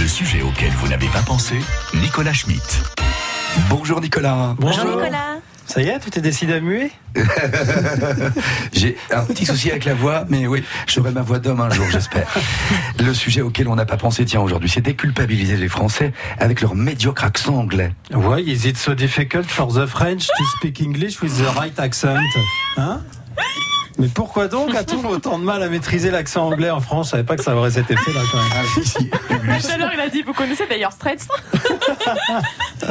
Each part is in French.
Le sujet auquel vous n'avez pas pensé, Nicolas Schmitt. Bonjour Nicolas. Bonjour Nicolas. Ça y est, tu t'es décidé à muer J'ai un petit souci avec la voix, mais oui, j'aurai ma voix d'homme un jour, j'espère. Le sujet auquel on n'a pas pensé, tiens, aujourd'hui, c'est déculpabiliser les Français avec leur médiocre accent anglais. Why is it so difficult for the French to speak English with the right accent Hein? Mais pourquoi donc a-t-on autant de mal à maîtriser l'accent anglais en France? Je savais pas que ça aurait cet effet-là quand même. Ah, si, si. Tout à l'heure, il a dit Vous connaissez d'ailleurs Straits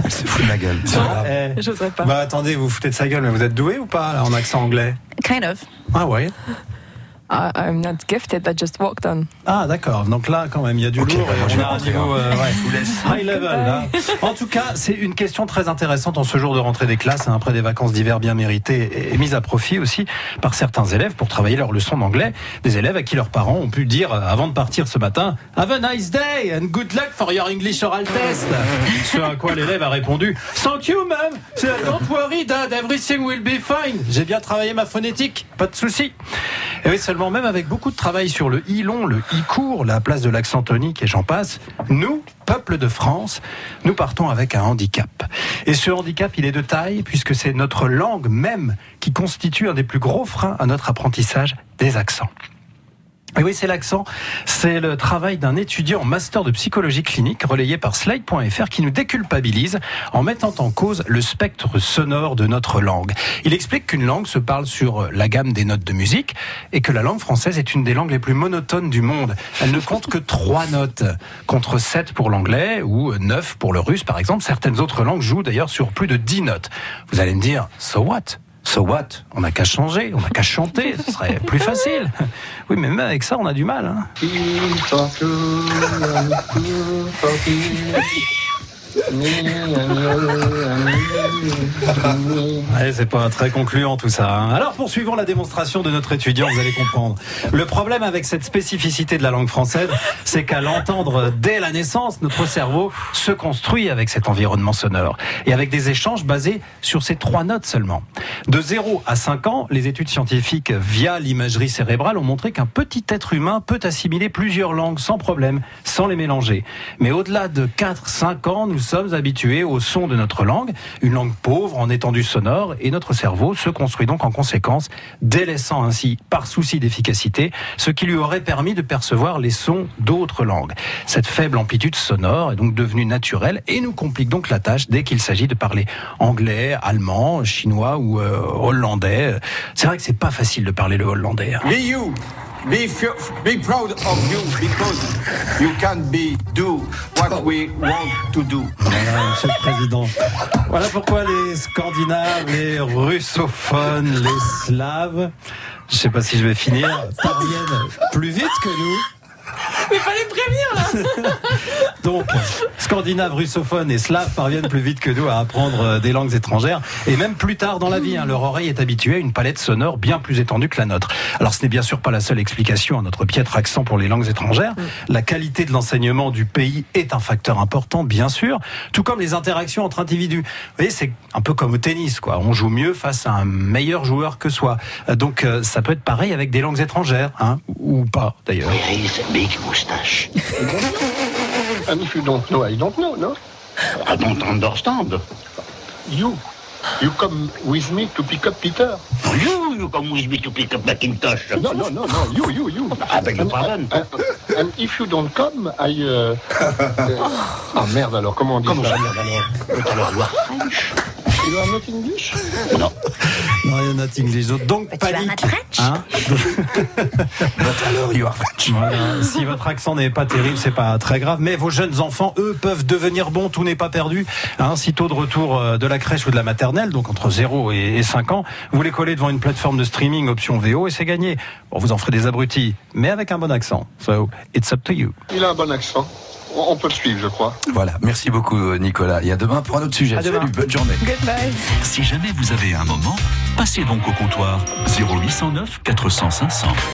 C'est fou de ma gueule. Grave. Eh. J'oserais pas. Bah attendez, vous vous foutez de sa gueule, mais vous êtes doué ou pas là, en accent anglais? Kind of. Ah ouais I, I'm not gifted, I just walked on. Ah d'accord, donc là quand même il y a du Ok, lourd bah, moi, et je on vais a un rentrer, niveau hein. euh, ouais, Je vous laisse. high level là. En tout cas, c'est une question très intéressante en ce jour de rentrée des classes, hein, après des vacances d'hiver bien méritées et, et mises à profit aussi par certains élèves pour travailler leur leçon d'anglais. Des élèves à qui leurs parents ont pu dire euh, avant de partir ce matin Have a nice day and good luck for your English oral test. Ce à quoi l'élève a répondu Thank you, ma'am. Don't worry, dad. Everything will be fine. J'ai bien travaillé ma phonétique, pas de souci. Et oui, seulement même avec beaucoup de travail sur le i long, le i court, la place de l'accent tonique et j'en passe, nous, peuple de France, nous partons avec un handicap. Et ce handicap, il est de taille puisque c'est notre langue même qui constitue un des plus gros freins à notre apprentissage des accents. Et oui, c'est l'accent. C'est le travail d'un étudiant en master de psychologie clinique relayé par Slide.fr qui nous déculpabilise en mettant en cause le spectre sonore de notre langue. Il explique qu'une langue se parle sur la gamme des notes de musique et que la langue française est une des langues les plus monotones du monde. Elle ne compte que trois notes contre sept pour l'anglais ou neuf pour le russe par exemple. Certaines autres langues jouent d'ailleurs sur plus de dix notes. Vous allez me dire, so what? So what? On n'a qu'à changer, on n'a qu'à chanter, ce serait plus facile. Oui, mais même avec ça, on a du mal. Hein. Ouais, c'est pas très concluant tout ça. hein. Alors poursuivons la démonstration de notre étudiant, vous allez comprendre. Le problème avec cette spécificité de la langue française, c'est qu'à l'entendre dès la naissance, notre cerveau se construit avec cet environnement sonore et avec des échanges basés sur ces trois notes seulement. De 0 à 5 ans, les études scientifiques via l'imagerie cérébrale ont montré qu'un petit être humain peut assimiler plusieurs langues sans problème, sans les mélanger. Mais au-delà de 4-5 ans, nous sommes habitués au son de notre langue, une langue pauvre en étendue sonore, et notre cerveau se construit donc en conséquence, délaissant ainsi, par souci d'efficacité, ce qui lui aurait permis de percevoir les sons d'autres langues. Cette faible amplitude sonore est donc devenue naturelle et nous complique donc la tâche dès qu'il s'agit de parler anglais, allemand, chinois ou euh, hollandais. C'est vrai que c'est pas facile de parler le hollandais. hein. Be. Be, proud of you because you can be do what we want to do. Voilà, Monsieur le Président. Voilà pourquoi les Scandinaves, les russophones, les Slaves, je sais pas si je vais finir, parviennent plus vite que nous. Mais fallait me prévenir là Donc, Scandinaves, russophones et Slaves parviennent plus vite que nous à apprendre euh, des langues étrangères et même plus tard dans la vie. hein, leur oreille est habituée à une palette sonore bien plus étendue que la nôtre. Alors, ce n'est bien sûr pas la seule explication à notre piètre accent pour les langues étrangères. La qualité de l'enseignement du pays est un facteur important, bien sûr, tout comme les interactions entre individus. Vous voyez, c'est un peu comme au tennis, quoi. On joue mieux face à un meilleur joueur que soi. Euh, Donc, euh, ça peut être pareil avec des langues étrangères, hein, ou pas d'ailleurs. Moustache. And if you don't know, I don't know, no? I don't understand. You. You come with me to pick up Peter. You, you come with me to pick up Macintosh. No, no, no, no. You, you, you. I beg your And- pardon. And, and if you don't come, I. Uh, uh, ah merde alors, comment on dit Comment ça? ça, merde alors? French. You are not English Non. Non, il y en a English. Donc, But you are panique. not French. Hein But alors, you are French. Voilà. Si votre accent n'est pas terrible, c'est pas très grave. Mais vos jeunes enfants, eux, peuvent devenir bons. Tout n'est pas perdu. Hein, sitôt de retour euh, de la crèche ou de la maternelle, donc entre 0 et et 5 ans, vous les collez devant une plateforme de streaming option VO et c'est gagné. Bon, vous en ferez des abrutis, mais avec un bon accent. So, it's up to you. Il a un bon accent. On peut le suivre, je crois. Voilà, merci beaucoup euh, Nicolas. Et à demain pour un autre sujet. À demain. Salut, bonne journée. Goodbye. Si jamais vous avez un moment, passez donc au comptoir 0809 400 500.